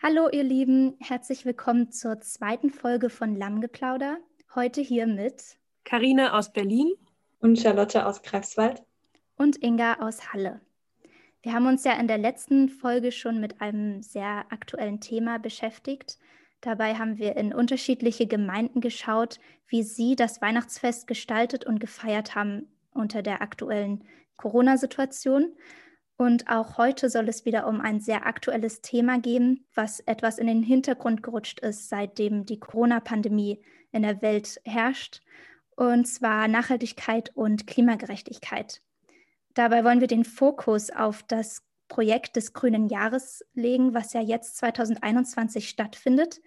Hallo ihr Lieben, herzlich willkommen zur zweiten Folge von Lammgeplauder. Heute hier mit Karine aus Berlin und Charlotte aus Greifswald und Inga aus Halle. Wir haben uns ja in der letzten Folge schon mit einem sehr aktuellen Thema beschäftigt. Dabei haben wir in unterschiedliche Gemeinden geschaut, wie sie das Weihnachtsfest gestaltet und gefeiert haben unter der aktuellen Corona-Situation. Und auch heute soll es wieder um ein sehr aktuelles Thema gehen, was etwas in den Hintergrund gerutscht ist, seitdem die Corona-Pandemie in der Welt herrscht, und zwar Nachhaltigkeit und Klimagerechtigkeit. Dabei wollen wir den Fokus auf das Projekt des Grünen Jahres legen, was ja jetzt 2021 stattfindet.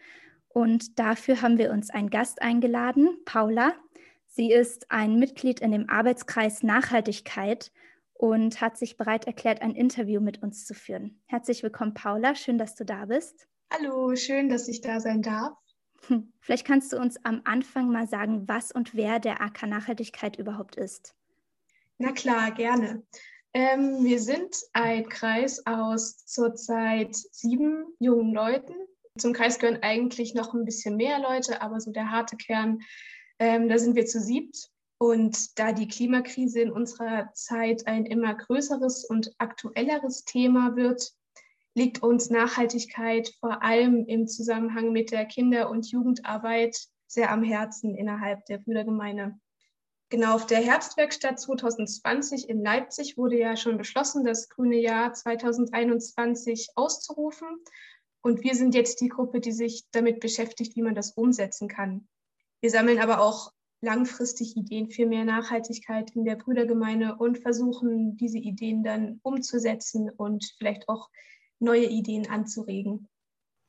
Und dafür haben wir uns einen Gast eingeladen, Paula. Sie ist ein Mitglied in dem Arbeitskreis Nachhaltigkeit und hat sich bereit erklärt, ein Interview mit uns zu führen. Herzlich willkommen, Paula. Schön, dass du da bist. Hallo, schön, dass ich da sein darf. Hm, vielleicht kannst du uns am Anfang mal sagen, was und wer der AK Nachhaltigkeit überhaupt ist. Na klar, gerne. Ähm, wir sind ein Kreis aus zurzeit sieben jungen Leuten. Zum Kreis gehören eigentlich noch ein bisschen mehr Leute, aber so der harte Kern, ähm, da sind wir zu siebt. Und da die Klimakrise in unserer Zeit ein immer größeres und aktuelleres Thema wird, liegt uns Nachhaltigkeit vor allem im Zusammenhang mit der Kinder- und Jugendarbeit sehr am Herzen innerhalb der Brüdergemeinde. Genau, auf der Herbstwerkstatt 2020 in Leipzig wurde ja schon beschlossen, das grüne Jahr 2021 auszurufen. Und wir sind jetzt die Gruppe, die sich damit beschäftigt, wie man das umsetzen kann. Wir sammeln aber auch langfristig Ideen für mehr Nachhaltigkeit in der Brüdergemeinde und versuchen, diese Ideen dann umzusetzen und vielleicht auch neue Ideen anzuregen.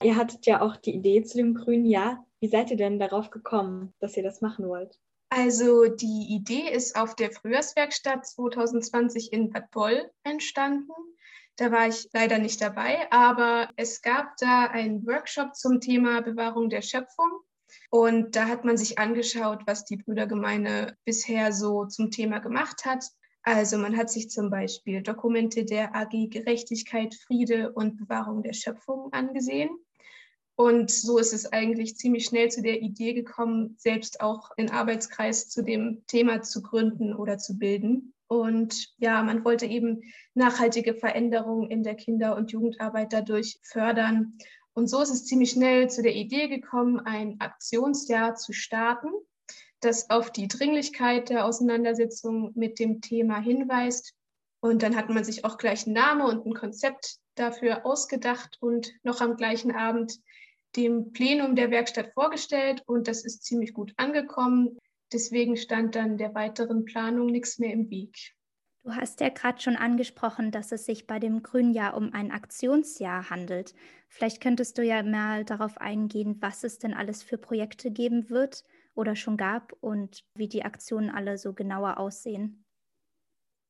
Ihr hattet ja auch die Idee zu dem grünen Jahr. Wie seid ihr denn darauf gekommen, dass ihr das machen wollt? Also die Idee ist auf der Frühjahrswerkstatt 2020 in Bad Boll entstanden. Da war ich leider nicht dabei, aber es gab da einen Workshop zum Thema Bewahrung der Schöpfung. Und da hat man sich angeschaut, was die Brüdergemeinde bisher so zum Thema gemacht hat. Also man hat sich zum Beispiel Dokumente der AG Gerechtigkeit, Friede und Bewahrung der Schöpfung angesehen. Und so ist es eigentlich ziemlich schnell zu der Idee gekommen, selbst auch einen Arbeitskreis zu dem Thema zu gründen oder zu bilden. Und ja, man wollte eben nachhaltige Veränderungen in der Kinder- und Jugendarbeit dadurch fördern. Und so ist es ziemlich schnell zu der Idee gekommen, ein Aktionsjahr zu starten, das auf die Dringlichkeit der Auseinandersetzung mit dem Thema hinweist. Und dann hat man sich auch gleich einen Namen und ein Konzept dafür ausgedacht und noch am gleichen Abend dem Plenum der Werkstatt vorgestellt und das ist ziemlich gut angekommen. Deswegen stand dann der weiteren Planung nichts mehr im Weg. Du hast ja gerade schon angesprochen, dass es sich bei dem Grünjahr um ein Aktionsjahr handelt. Vielleicht könntest du ja mal darauf eingehen, was es denn alles für Projekte geben wird oder schon gab und wie die Aktionen alle so genauer aussehen.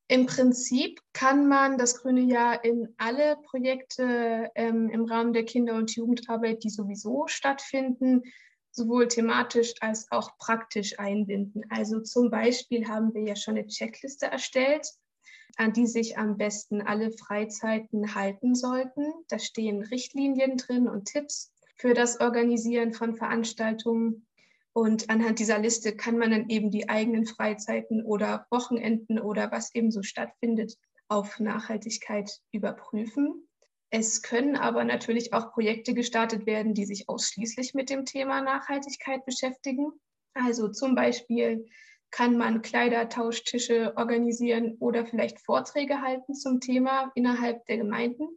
Im Prinzip kann man das grüne Jahr in alle Projekte ähm, im Rahmen der Kinder- und Jugendarbeit, die sowieso stattfinden, sowohl thematisch als auch praktisch einbinden. Also zum Beispiel haben wir ja schon eine Checkliste erstellt, an die sich am besten alle Freizeiten halten sollten. Da stehen Richtlinien drin und Tipps für das Organisieren von Veranstaltungen und anhand dieser Liste kann man dann eben die eigenen Freizeiten oder Wochenenden oder was eben so stattfindet auf Nachhaltigkeit überprüfen. Es können aber natürlich auch Projekte gestartet werden, die sich ausschließlich mit dem Thema Nachhaltigkeit beschäftigen. Also zum Beispiel kann man Kleidertauschtische organisieren oder vielleicht Vorträge halten zum Thema innerhalb der Gemeinden.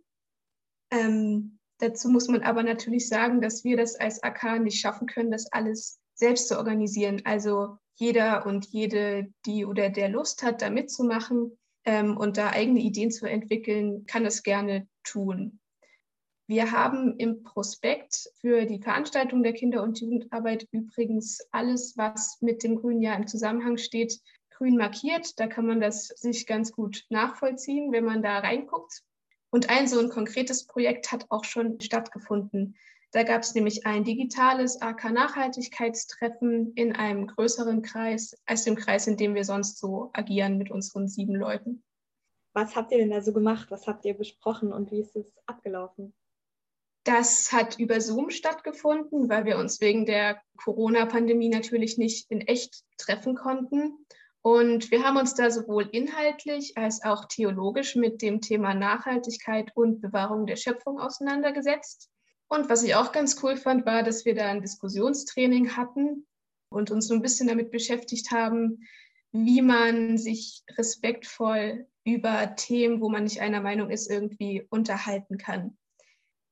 Ähm, dazu muss man aber natürlich sagen, dass wir das als AK nicht schaffen können, das alles selbst zu organisieren. Also jeder und jede, die oder der Lust hat, da mitzumachen ähm, und da eigene Ideen zu entwickeln, kann es gerne tun. Wir haben im Prospekt für die Veranstaltung der Kinder- und Jugendarbeit übrigens alles, was mit dem grünen Jahr im Zusammenhang steht, grün markiert. Da kann man das sich ganz gut nachvollziehen, wenn man da reinguckt. Und ein so ein konkretes Projekt hat auch schon stattgefunden. Da gab es nämlich ein digitales AK-Nachhaltigkeitstreffen in einem größeren Kreis als dem Kreis, in dem wir sonst so agieren mit unseren sieben Leuten. Was habt ihr denn da so gemacht? Was habt ihr besprochen und wie ist es abgelaufen? Das hat über Zoom stattgefunden, weil wir uns wegen der Corona-Pandemie natürlich nicht in echt treffen konnten. Und wir haben uns da sowohl inhaltlich als auch theologisch mit dem Thema Nachhaltigkeit und Bewahrung der Schöpfung auseinandergesetzt. Und was ich auch ganz cool fand, war, dass wir da ein Diskussionstraining hatten und uns so ein bisschen damit beschäftigt haben, wie man sich respektvoll über Themen, wo man nicht einer Meinung ist, irgendwie unterhalten kann.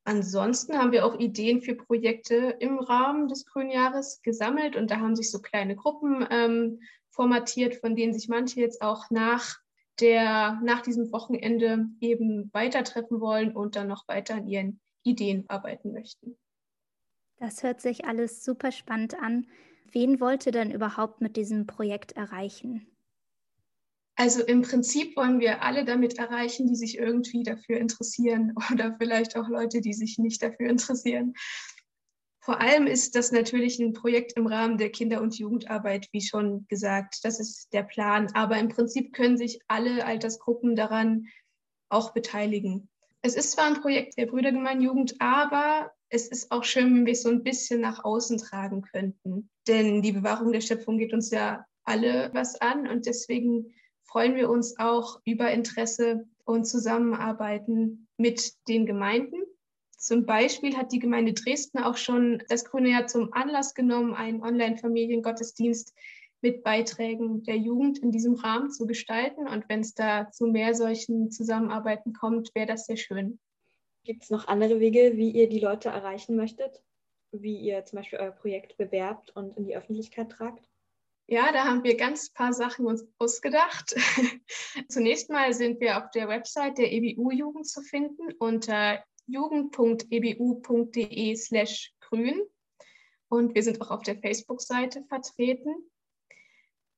Ansonsten haben wir auch Ideen für Projekte im Rahmen des Grünjahres gesammelt und da haben sich so kleine Gruppen ähm, formatiert, von denen sich manche jetzt auch nach, der, nach diesem Wochenende eben weiter treffen wollen und dann noch weiter an ihren Ideen arbeiten möchten. Das hört sich alles super spannend an. Wen wollt ihr denn überhaupt mit diesem Projekt erreichen? Also im Prinzip wollen wir alle damit erreichen, die sich irgendwie dafür interessieren oder vielleicht auch Leute, die sich nicht dafür interessieren. Vor allem ist das natürlich ein Projekt im Rahmen der Kinder- und Jugendarbeit, wie schon gesagt. Das ist der Plan. Aber im Prinzip können sich alle Altersgruppen daran auch beteiligen. Es ist zwar ein Projekt der Brüdergemeinjugend, aber es ist auch schön, wenn wir es so ein bisschen nach außen tragen könnten. Denn die Bewahrung der Schöpfung geht uns ja alle was an und deswegen freuen wir uns auch über Interesse und Zusammenarbeiten mit den Gemeinden zum Beispiel hat die Gemeinde Dresden auch schon das Grüne Jahr zum Anlass genommen, einen Online-Familiengottesdienst mit Beiträgen der Jugend in diesem Rahmen zu gestalten. Und wenn es da zu mehr solchen Zusammenarbeiten kommt, wäre das sehr schön. Gibt es noch andere Wege, wie ihr die Leute erreichen möchtet? Wie ihr zum Beispiel euer Projekt bewerbt und in die Öffentlichkeit tragt? Ja, da haben wir ganz paar Sachen uns ausgedacht. Zunächst mal sind wir auf der Website der EBU-Jugend zu finden unter jugend.ebu.de slash grün. Und wir sind auch auf der Facebook-Seite vertreten.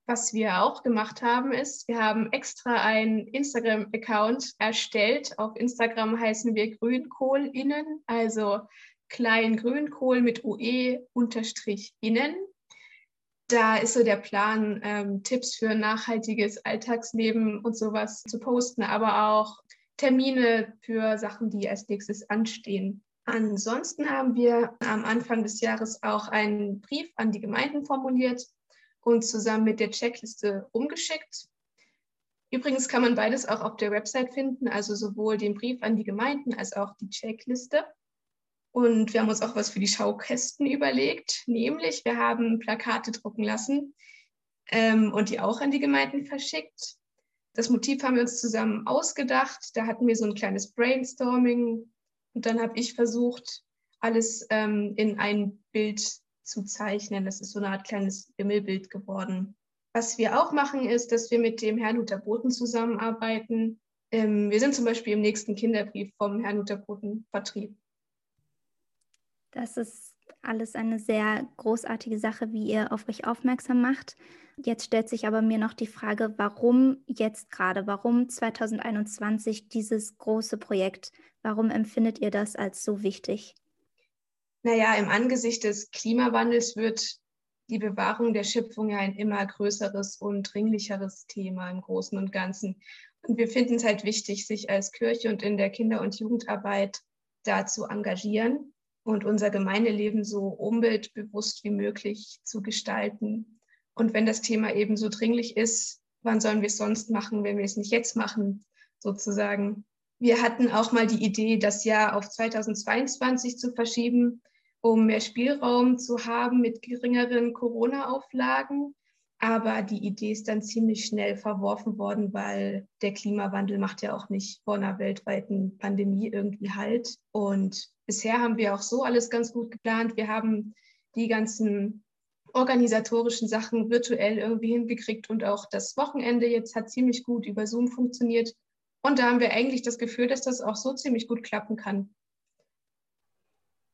Was wir auch gemacht haben, ist, wir haben extra einen Instagram-Account erstellt. Auf Instagram heißen wir GrünkohlInnen, also klein Grünkohl mit UE unterstrich innen. Da ist so der Plan, ähm, Tipps für nachhaltiges Alltagsleben und sowas zu posten, aber auch Termine für Sachen, die als nächstes anstehen. Ansonsten haben wir am Anfang des Jahres auch einen Brief an die Gemeinden formuliert und zusammen mit der Checkliste umgeschickt. Übrigens kann man beides auch auf der Website finden, also sowohl den Brief an die Gemeinden als auch die Checkliste. Und wir haben uns auch was für die Schaukästen überlegt, nämlich wir haben Plakate drucken lassen ähm, und die auch an die Gemeinden verschickt. Das Motiv haben wir uns zusammen ausgedacht. Da hatten wir so ein kleines Brainstorming und dann habe ich versucht, alles ähm, in ein Bild zu zeichnen. Das ist so eine Art kleines Wimmelbild geworden. Was wir auch machen, ist, dass wir mit dem Herrn Luther Boten zusammenarbeiten. Ähm, wir sind zum Beispiel im nächsten Kinderbrief vom Herrn Boten Vertrieb. Das ist alles eine sehr großartige Sache, wie ihr auf euch aufmerksam macht. Jetzt stellt sich aber mir noch die Frage, warum jetzt gerade, warum 2021 dieses große Projekt? Warum empfindet ihr das als so wichtig? Naja, im Angesicht des Klimawandels wird die Bewahrung der Schöpfung ja ein immer größeres und dringlicheres Thema im Großen und Ganzen. Und wir finden es halt wichtig, sich als Kirche und in der Kinder- und Jugendarbeit da zu engagieren und unser Gemeindeleben so umweltbewusst wie möglich zu gestalten. Und wenn das Thema eben so dringlich ist, wann sollen wir es sonst machen, wenn wir es nicht jetzt machen, sozusagen. Wir hatten auch mal die Idee, das Jahr auf 2022 zu verschieben, um mehr Spielraum zu haben mit geringeren Corona-Auflagen. Aber die Idee ist dann ziemlich schnell verworfen worden, weil der Klimawandel macht ja auch nicht vor einer weltweiten Pandemie irgendwie Halt. Und bisher haben wir auch so alles ganz gut geplant. Wir haben die ganzen organisatorischen Sachen virtuell irgendwie hingekriegt und auch das Wochenende jetzt hat ziemlich gut über Zoom funktioniert. Und da haben wir eigentlich das Gefühl, dass das auch so ziemlich gut klappen kann.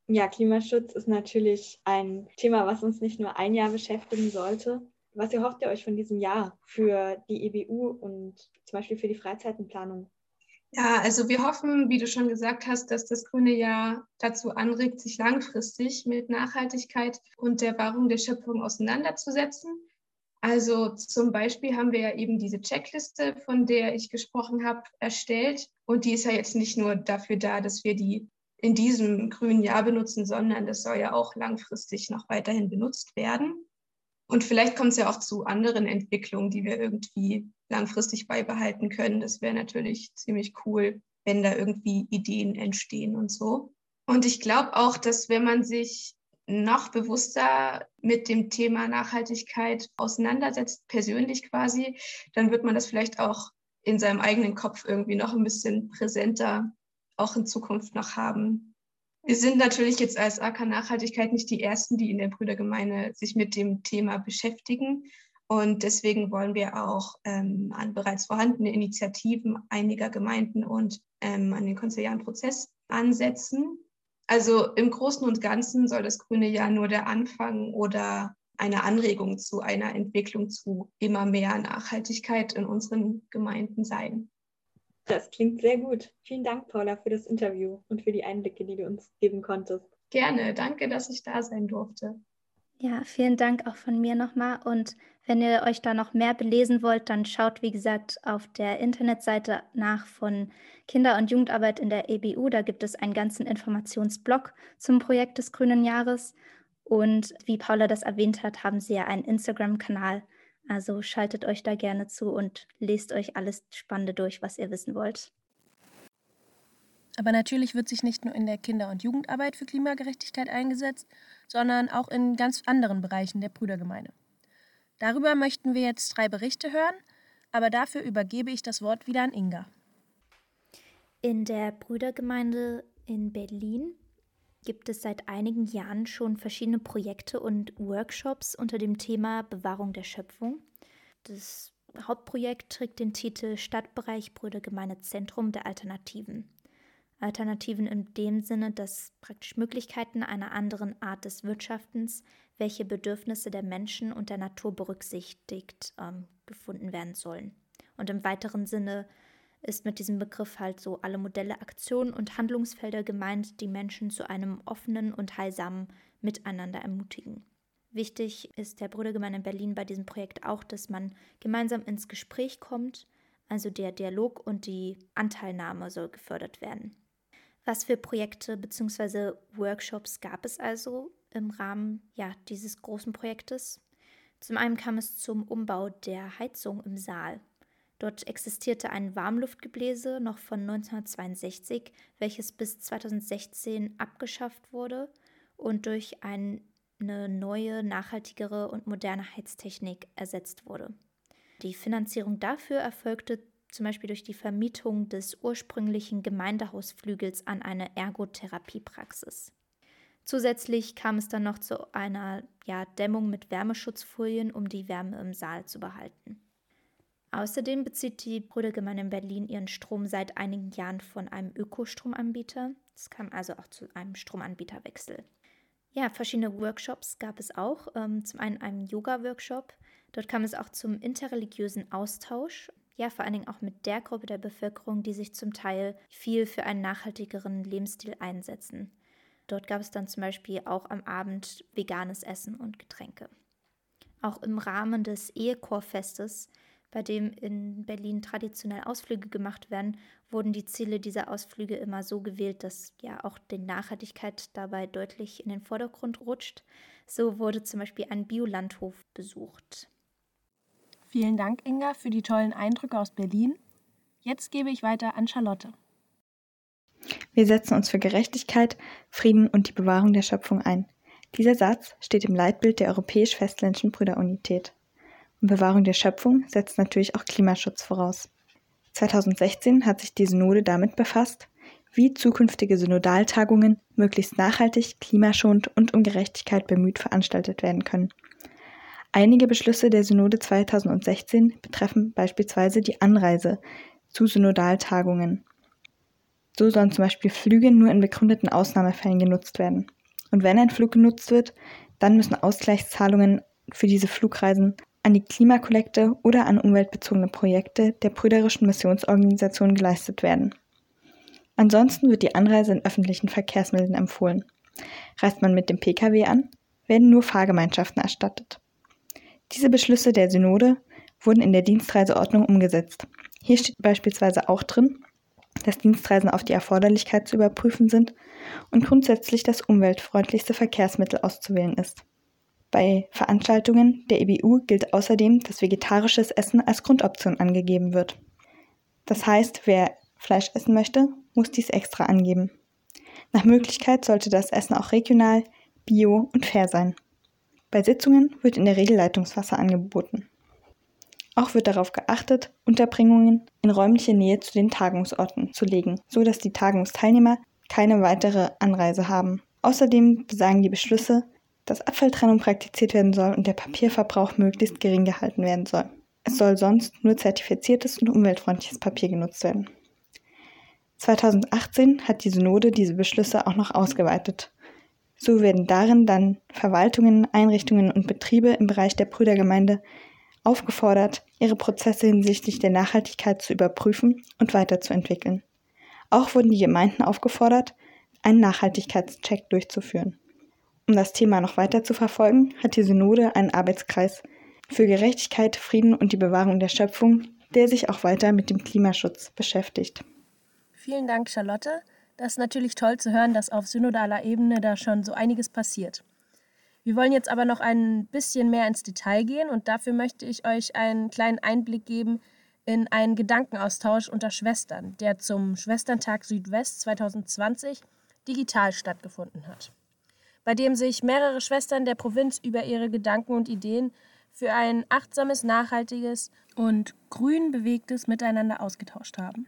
Ja, Klimaschutz ist natürlich ein Thema, was uns nicht nur ein Jahr beschäftigen sollte. Was erhofft ihr euch von diesem Jahr für die EBU und zum Beispiel für die Freizeitenplanung? Ja, also wir hoffen, wie du schon gesagt hast, dass das grüne Jahr dazu anregt, sich langfristig mit Nachhaltigkeit und der Wahrung der Schöpfung auseinanderzusetzen. Also zum Beispiel haben wir ja eben diese Checkliste, von der ich gesprochen habe, erstellt. Und die ist ja jetzt nicht nur dafür da, dass wir die in diesem grünen Jahr benutzen, sondern das soll ja auch langfristig noch weiterhin benutzt werden. Und vielleicht kommt es ja auch zu anderen Entwicklungen, die wir irgendwie langfristig beibehalten können. Das wäre natürlich ziemlich cool, wenn da irgendwie Ideen entstehen und so. Und ich glaube auch, dass wenn man sich noch bewusster mit dem Thema Nachhaltigkeit auseinandersetzt, persönlich quasi, dann wird man das vielleicht auch in seinem eigenen Kopf irgendwie noch ein bisschen präsenter auch in Zukunft noch haben. Wir sind natürlich jetzt als AK Nachhaltigkeit nicht die Ersten, die in der Brüdergemeinde sich mit dem Thema beschäftigen. Und deswegen wollen wir auch ähm, an bereits vorhandene Initiativen einiger Gemeinden und ähm, an den konziliaren Prozess ansetzen. Also im Großen und Ganzen soll das grüne Jahr nur der Anfang oder eine Anregung zu einer Entwicklung zu immer mehr Nachhaltigkeit in unseren Gemeinden sein. Das klingt sehr gut. Vielen Dank, Paula, für das Interview und für die Einblicke, die du uns geben konntest. Gerne, danke, dass ich da sein durfte. Ja, vielen Dank auch von mir nochmal. Und wenn ihr euch da noch mehr belesen wollt, dann schaut, wie gesagt, auf der Internetseite nach von Kinder- und Jugendarbeit in der EBU. Da gibt es einen ganzen Informationsblog zum Projekt des Grünen Jahres. Und wie Paula das erwähnt hat, haben sie ja einen Instagram-Kanal. Also schaltet euch da gerne zu und lest euch alles Spannende durch, was ihr wissen wollt. Aber natürlich wird sich nicht nur in der Kinder- und Jugendarbeit für Klimagerechtigkeit eingesetzt, sondern auch in ganz anderen Bereichen der Brüdergemeinde. Darüber möchten wir jetzt drei Berichte hören, aber dafür übergebe ich das Wort wieder an Inga. In der Brüdergemeinde in Berlin gibt es seit einigen Jahren schon verschiedene Projekte und Workshops unter dem Thema Bewahrung der Schöpfung. Das Hauptprojekt trägt den Titel Stadtbereich Brüdergemeinde Zentrum der Alternativen. Alternativen in dem Sinne, dass praktisch Möglichkeiten einer anderen Art des Wirtschaftens, welche Bedürfnisse der Menschen und der Natur berücksichtigt, ähm, gefunden werden sollen. Und im weiteren Sinne ist mit diesem Begriff halt so alle Modelle, Aktionen und Handlungsfelder gemeint, die Menschen zu einem offenen und heilsamen Miteinander ermutigen. Wichtig ist der Brüdergemeinde in Berlin bei diesem Projekt auch, dass man gemeinsam ins Gespräch kommt, also der Dialog und die Anteilnahme soll gefördert werden. Was für Projekte bzw. Workshops gab es also im Rahmen ja, dieses großen Projektes? Zum einen kam es zum Umbau der Heizung im Saal. Dort existierte ein Warmluftgebläse noch von 1962, welches bis 2016 abgeschafft wurde und durch eine neue, nachhaltigere und moderne Heiztechnik ersetzt wurde. Die Finanzierung dafür erfolgte zum Beispiel durch die Vermietung des ursprünglichen Gemeindehausflügels an eine Ergotherapiepraxis. Zusätzlich kam es dann noch zu einer ja, Dämmung mit Wärmeschutzfolien, um die Wärme im Saal zu behalten. Außerdem bezieht die Brüdergemeinde in Berlin ihren Strom seit einigen Jahren von einem Ökostromanbieter. Es kam also auch zu einem Stromanbieterwechsel. Ja, verschiedene Workshops gab es auch. Ähm, zum einen einen Yoga-Workshop. Dort kam es auch zum interreligiösen Austausch ja, vor allen Dingen auch mit der Gruppe der Bevölkerung, die sich zum Teil viel für einen nachhaltigeren Lebensstil einsetzen. Dort gab es dann zum Beispiel auch am Abend veganes Essen und Getränke. Auch im Rahmen des Ehekorfestes, bei dem in Berlin traditionell Ausflüge gemacht werden, wurden die Ziele dieser Ausflüge immer so gewählt, dass ja auch die Nachhaltigkeit dabei deutlich in den Vordergrund rutscht. So wurde zum Beispiel ein Biolandhof besucht. Vielen Dank, Inga, für die tollen Eindrücke aus Berlin. Jetzt gebe ich weiter an Charlotte. Wir setzen uns für Gerechtigkeit, Frieden und die Bewahrung der Schöpfung ein. Dieser Satz steht im Leitbild der Europäisch-Westländischen Brüderunität. Und Bewahrung der Schöpfung setzt natürlich auch Klimaschutz voraus. 2016 hat sich die Synode damit befasst, wie zukünftige Synodaltagungen möglichst nachhaltig, klimaschonend und um Gerechtigkeit bemüht veranstaltet werden können. Einige Beschlüsse der Synode 2016 betreffen beispielsweise die Anreise zu Synodaltagungen. So sollen zum Beispiel Flüge nur in begründeten Ausnahmefällen genutzt werden. Und wenn ein Flug genutzt wird, dann müssen Ausgleichszahlungen für diese Flugreisen an die Klimakollekte oder an umweltbezogene Projekte der brüderischen Missionsorganisation geleistet werden. Ansonsten wird die Anreise in öffentlichen Verkehrsmitteln empfohlen. Reist man mit dem Pkw an, werden nur Fahrgemeinschaften erstattet. Diese Beschlüsse der Synode wurden in der Dienstreiseordnung umgesetzt. Hier steht beispielsweise auch drin, dass Dienstreisen auf die Erforderlichkeit zu überprüfen sind und grundsätzlich das umweltfreundlichste Verkehrsmittel auszuwählen ist. Bei Veranstaltungen der EBU gilt außerdem, dass vegetarisches Essen als Grundoption angegeben wird. Das heißt, wer Fleisch essen möchte, muss dies extra angeben. Nach Möglichkeit sollte das Essen auch regional, bio und fair sein. Bei Sitzungen wird in der Regel Leitungswasser angeboten. Auch wird darauf geachtet, Unterbringungen in räumliche Nähe zu den Tagungsorten zu legen, so dass die Tagungsteilnehmer keine weitere Anreise haben. Außerdem besagen die Beschlüsse, dass Abfalltrennung praktiziert werden soll und der Papierverbrauch möglichst gering gehalten werden soll. Es soll sonst nur zertifiziertes und umweltfreundliches Papier genutzt werden. 2018 hat die Synode diese Beschlüsse auch noch ausgeweitet. So werden darin dann Verwaltungen, Einrichtungen und Betriebe im Bereich der Brüdergemeinde aufgefordert, ihre Prozesse hinsichtlich der Nachhaltigkeit zu überprüfen und weiterzuentwickeln. Auch wurden die Gemeinden aufgefordert, einen Nachhaltigkeitscheck durchzuführen. Um das Thema noch weiter zu verfolgen, hat die Synode einen Arbeitskreis für Gerechtigkeit, Frieden und die Bewahrung der Schöpfung, der sich auch weiter mit dem Klimaschutz beschäftigt. Vielen Dank, Charlotte. Das ist natürlich toll zu hören, dass auf synodaler Ebene da schon so einiges passiert. Wir wollen jetzt aber noch ein bisschen mehr ins Detail gehen und dafür möchte ich euch einen kleinen Einblick geben in einen Gedankenaustausch unter Schwestern, der zum Schwesterntag Südwest 2020 digital stattgefunden hat, bei dem sich mehrere Schwestern der Provinz über ihre Gedanken und Ideen für ein achtsames, nachhaltiges und grün bewegtes Miteinander ausgetauscht haben.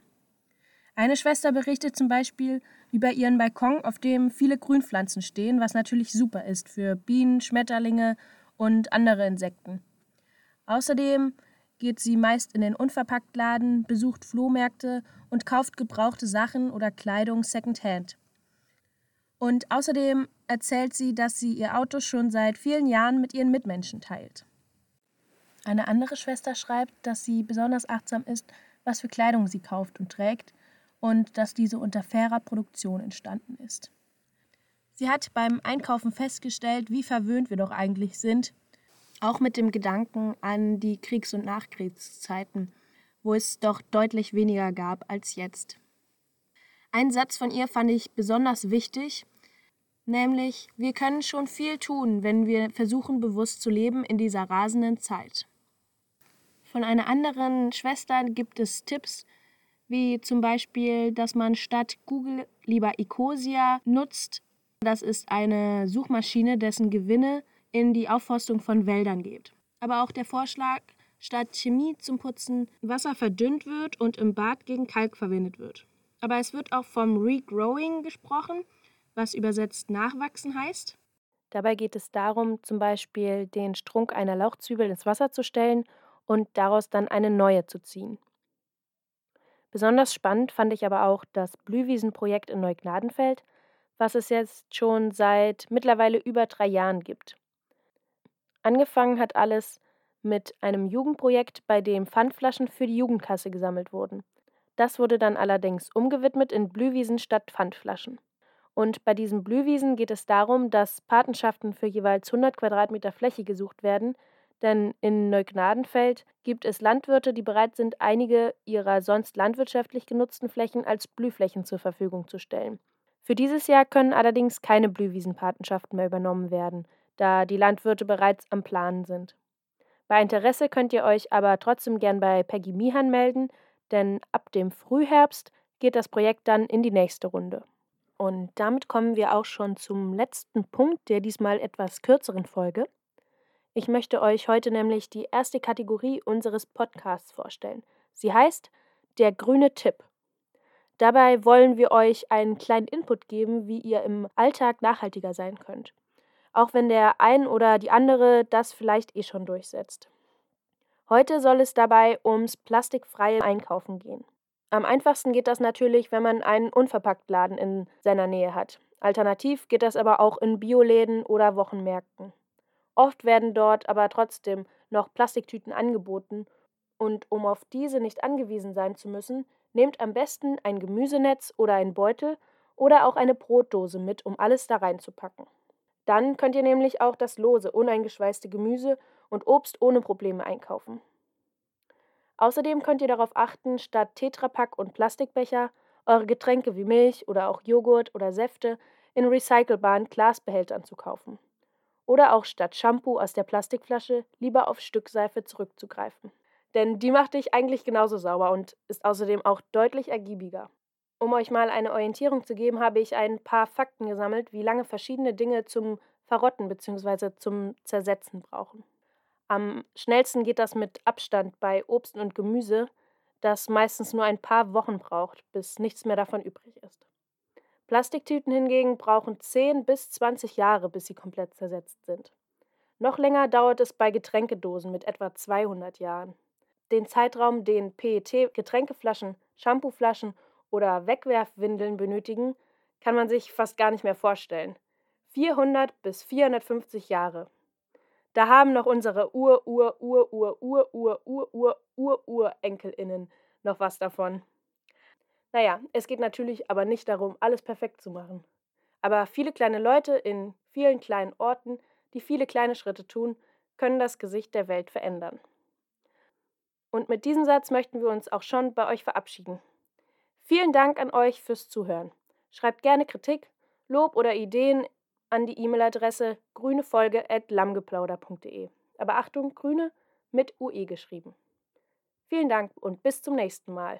Eine Schwester berichtet zum Beispiel über ihren Balkon, auf dem viele Grünpflanzen stehen, was natürlich super ist für Bienen, Schmetterlinge und andere Insekten. Außerdem geht sie meist in den Unverpacktladen, besucht Flohmärkte und kauft gebrauchte Sachen oder Kleidung secondhand. Und außerdem erzählt sie, dass sie ihr Auto schon seit vielen Jahren mit ihren Mitmenschen teilt. Eine andere Schwester schreibt, dass sie besonders achtsam ist, was für Kleidung sie kauft und trägt und dass diese unter fairer Produktion entstanden ist. Sie hat beim Einkaufen festgestellt, wie verwöhnt wir doch eigentlich sind, auch mit dem Gedanken an die Kriegs- und Nachkriegszeiten, wo es doch deutlich weniger gab als jetzt. Ein Satz von ihr fand ich besonders wichtig, nämlich wir können schon viel tun, wenn wir versuchen bewusst zu leben in dieser rasenden Zeit. Von einer anderen Schwester gibt es Tipps, wie zum Beispiel, dass man statt Google lieber Ecosia nutzt. Das ist eine Suchmaschine, dessen Gewinne in die Aufforstung von Wäldern geht. Aber auch der Vorschlag, statt Chemie zum Putzen Wasser verdünnt wird und im Bad gegen Kalk verwendet wird. Aber es wird auch vom Regrowing gesprochen, was übersetzt nachwachsen heißt. Dabei geht es darum, zum Beispiel den Strunk einer Lauchzwiebel ins Wasser zu stellen und daraus dann eine neue zu ziehen. Besonders spannend fand ich aber auch das Blühwiesenprojekt in Neugnadenfeld, was es jetzt schon seit mittlerweile über drei Jahren gibt. Angefangen hat alles mit einem Jugendprojekt, bei dem Pfandflaschen für die Jugendkasse gesammelt wurden. Das wurde dann allerdings umgewidmet in Blühwiesen statt Pfandflaschen. Und bei diesen Blühwiesen geht es darum, dass Patenschaften für jeweils 100 Quadratmeter Fläche gesucht werden, denn in Neugnadenfeld gibt es Landwirte, die bereit sind, einige ihrer sonst landwirtschaftlich genutzten Flächen als Blühflächen zur Verfügung zu stellen. Für dieses Jahr können allerdings keine Blühwiesenpatenschaften mehr übernommen werden, da die Landwirte bereits am Planen sind. Bei Interesse könnt ihr euch aber trotzdem gern bei Peggy Mihan melden, denn ab dem Frühherbst geht das Projekt dann in die nächste Runde. Und damit kommen wir auch schon zum letzten Punkt der diesmal etwas kürzeren Folge. Ich möchte euch heute nämlich die erste Kategorie unseres Podcasts vorstellen. Sie heißt Der grüne Tipp. Dabei wollen wir euch einen kleinen Input geben, wie ihr im Alltag nachhaltiger sein könnt. Auch wenn der ein oder die andere das vielleicht eh schon durchsetzt. Heute soll es dabei ums plastikfreie Einkaufen gehen. Am einfachsten geht das natürlich, wenn man einen Unverpacktladen in seiner Nähe hat. Alternativ geht das aber auch in Bioläden oder Wochenmärkten. Oft werden dort aber trotzdem noch Plastiktüten angeboten und um auf diese nicht angewiesen sein zu müssen, nehmt am besten ein Gemüsenetz oder einen Beutel oder auch eine Brotdose mit, um alles da reinzupacken. Dann könnt ihr nämlich auch das lose, uneingeschweißte Gemüse und Obst ohne Probleme einkaufen. Außerdem könnt ihr darauf achten, statt Tetrapack und Plastikbecher eure Getränke wie Milch oder auch Joghurt oder Säfte in recycelbaren Glasbehältern zu kaufen. Oder auch statt Shampoo aus der Plastikflasche lieber auf Stückseife zurückzugreifen. Denn die macht dich eigentlich genauso sauber und ist außerdem auch deutlich ergiebiger. Um euch mal eine Orientierung zu geben, habe ich ein paar Fakten gesammelt, wie lange verschiedene Dinge zum Verrotten bzw. zum Zersetzen brauchen. Am schnellsten geht das mit Abstand bei Obst und Gemüse, das meistens nur ein paar Wochen braucht, bis nichts mehr davon übrig ist. Plastiktüten hingegen brauchen 10 bis 20 Jahre, bis sie komplett zersetzt sind. Noch länger dauert es bei Getränkedosen mit etwa 200 Jahren. Den Zeitraum, den PET-Getränkeflaschen, Shampooflaschen oder Wegwerfwindeln benötigen, kann man sich fast gar nicht mehr vorstellen. 400 bis 450 Jahre. Da haben noch unsere Ur, Ur, Ur, Ur, Ur, Ur, Ur, Ur, Ur, Urenkelinnen noch was davon. Naja, es geht natürlich aber nicht darum, alles perfekt zu machen. Aber viele kleine Leute in vielen kleinen Orten, die viele kleine Schritte tun, können das Gesicht der Welt verändern. Und mit diesem Satz möchten wir uns auch schon bei euch verabschieden. Vielen Dank an euch fürs Zuhören. Schreibt gerne Kritik, Lob oder Ideen an die E-Mail-Adresse grünefolge.lammgeplauder.de. Aber Achtung, grüne mit UE geschrieben. Vielen Dank und bis zum nächsten Mal.